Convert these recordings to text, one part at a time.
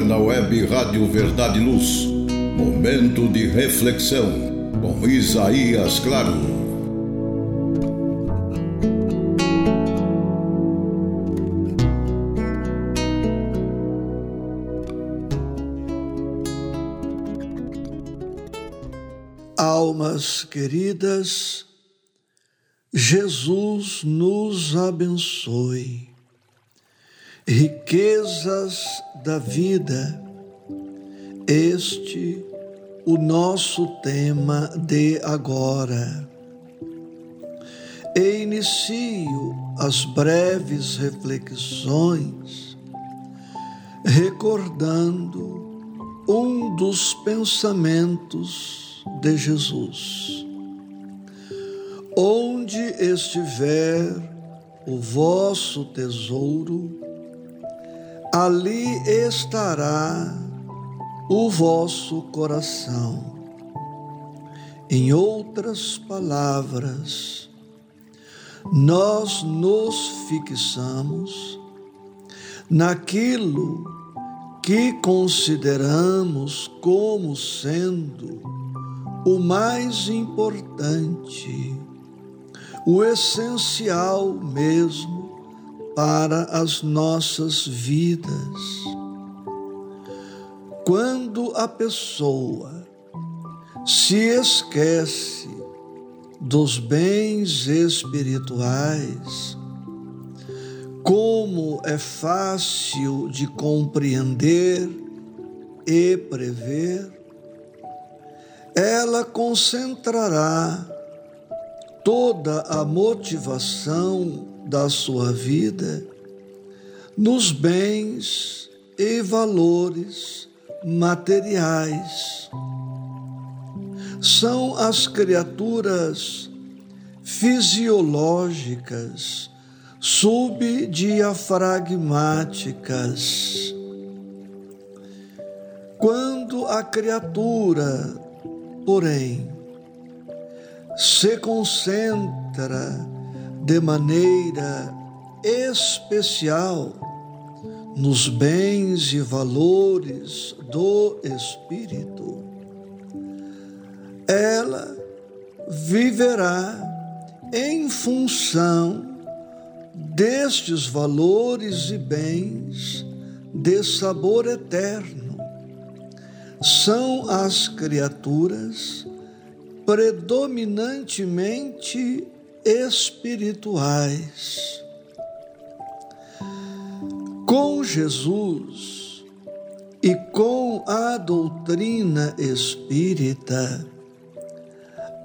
agora na web Rádio Verdade e Luz. Momento de reflexão com Isaías Claro. Almas queridas, Jesus nos abençoe riquezas da vida. Este o nosso tema de agora. E inicio as breves reflexões recordando um dos pensamentos de Jesus. Onde estiver o vosso tesouro, ali estará o vosso coração. Em outras palavras, nós nos fixamos naquilo que consideramos como sendo o mais importante, o essencial mesmo para as nossas vidas. Quando a pessoa se esquece dos bens espirituais, como é fácil de compreender e prever, ela concentrará toda a motivação da sua vida nos bens e valores materiais. São as criaturas fisiológicas subdiafragmáticas. Quando a criatura, porém, se concentra de maneira especial nos bens e valores do Espírito, ela viverá em função destes valores e bens de sabor eterno. São as criaturas predominantemente espirituais. Com Jesus e com a doutrina espírita,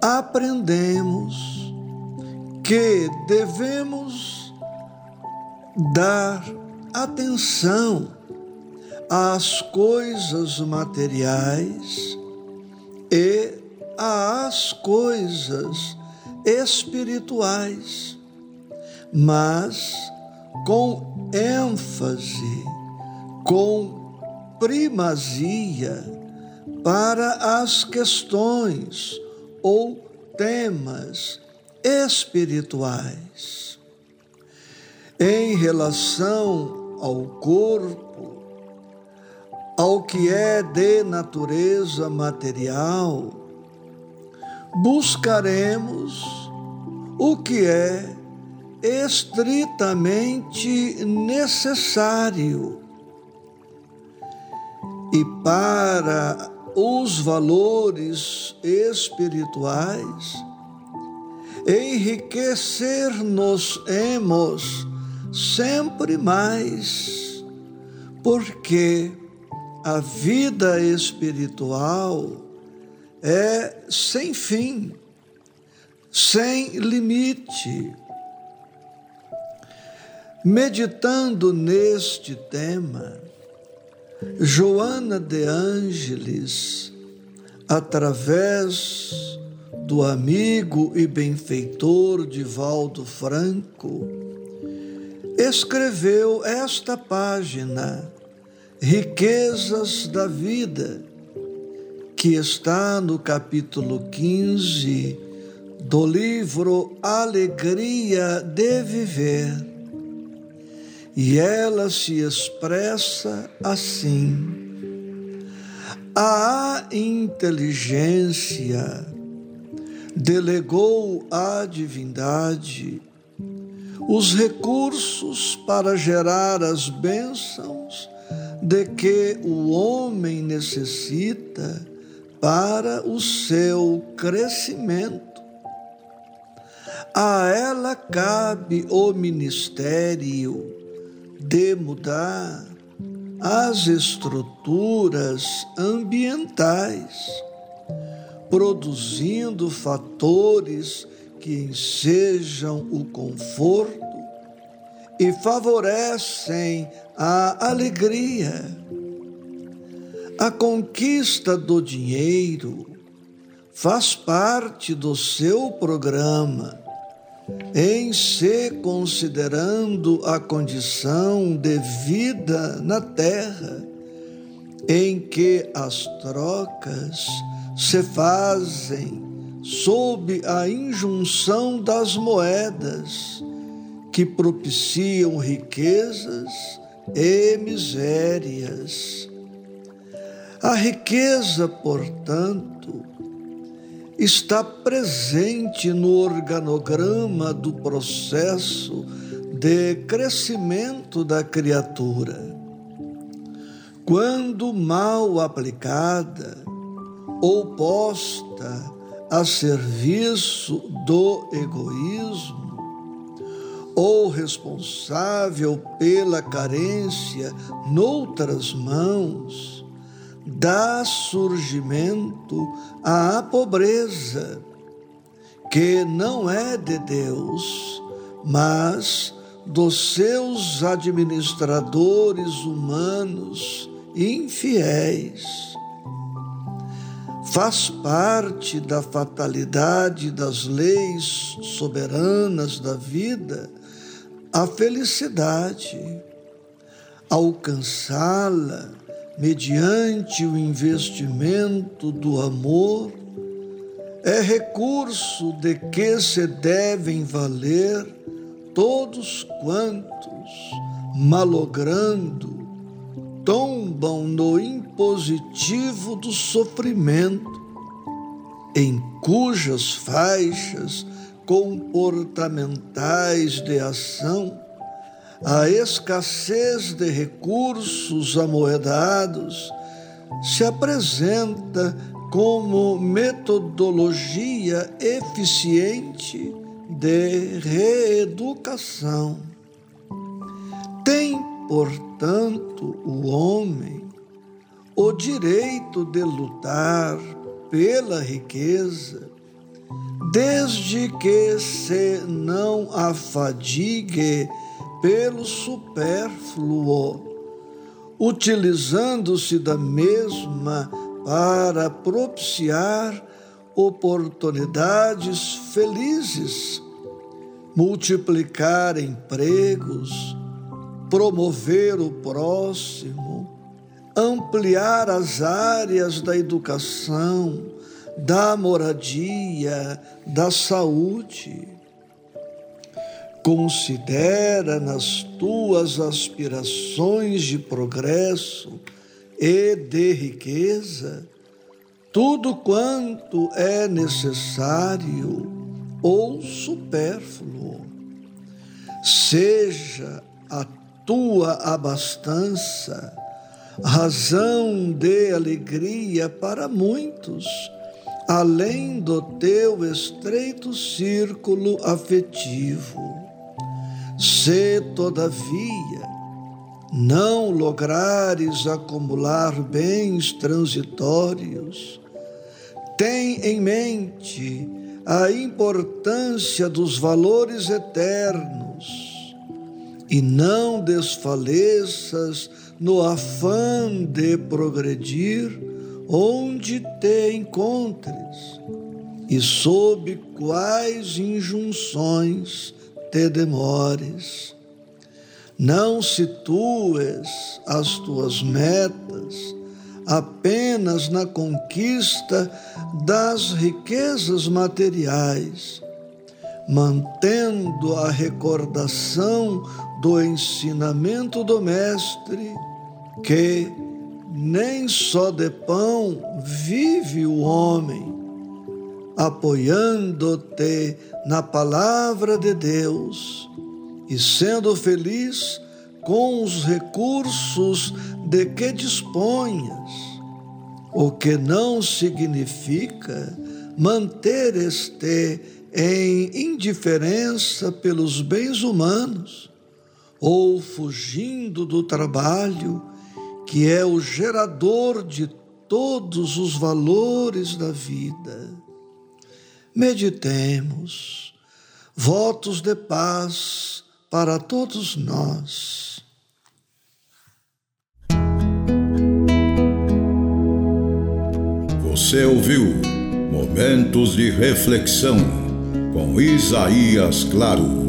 aprendemos que devemos dar atenção às coisas materiais e às coisas espirituais, mas com ênfase, com primazia para as questões ou temas espirituais. Em relação ao corpo, ao que é de natureza material, buscaremos o que é estritamente necessário. E para os valores espirituais, enriquecer-nos-emos sempre mais, porque a vida espiritual é sem fim, sem limite. Meditando neste tema, Joana de Ângeles, através do amigo e benfeitor Divaldo Franco, escreveu esta página, Riquezas da Vida que está no capítulo 15 do livro Alegria de Viver. E ela se expressa assim: A inteligência delegou à divindade os recursos para gerar as bênçãos de que o homem necessita para o seu crescimento. A ela cabe o ministério de mudar as estruturas ambientais, produzindo fatores que ensejam o conforto e favorecem a alegria. A conquista do dinheiro faz parte do seu programa, em se considerando a condição de vida na terra, em que as trocas se fazem sob a injunção das moedas que propiciam riquezas e misérias. A riqueza, portanto, está presente no organograma do processo de crescimento da criatura. Quando mal aplicada ou posta a serviço do egoísmo, ou responsável pela carência noutras mãos, dá surgimento à pobreza, que não é de Deus, mas dos seus administradores humanos infiéis faz parte da fatalidade das leis soberanas da vida a felicidade. Alcançá-la mediante o investimento do amor é recurso de que se devem valer todos quantos, malogrando, tombam no impositivo do sofrimento, em cujas faixas comportamentais de ação a escassez de recursos amoedados se apresenta como metodologia eficiente de reeducação. Tem portanto, o homem o direito de lutar pela riqueza, desde que se não afadigue pelo supérfluo, utilizando-se da mesma para propiciar oportunidades felizes, multiplicar empregos, promover o próximo, ampliar as áreas da educação, da moradia, da saúde. Considera nas tuas aspirações de progresso e de riqueza tudo quanto é necessário ou supérfluo. Seja a tua abastança, razão de alegria para muitos, além do teu estreito círculo afetivo. Se, todavia, não lograres acumular bens transitórios, tem em mente a importância dos valores eternos e não desfaleças no afã de progredir onde te encontres e sob quais injunções te demores. Não situes as tuas metas apenas na conquista das riquezas materiais, mantendo a recordação do ensinamento do Mestre, que nem só de pão vive o homem. Apoiando-te na palavra de Deus e sendo feliz com os recursos de que disponhas, o que não significa manter-te em indiferença pelos bens humanos ou fugindo do trabalho que é o gerador de todos os valores da vida. Meditemos votos de paz para todos nós. Você ouviu Momentos de Reflexão com Isaías Claro.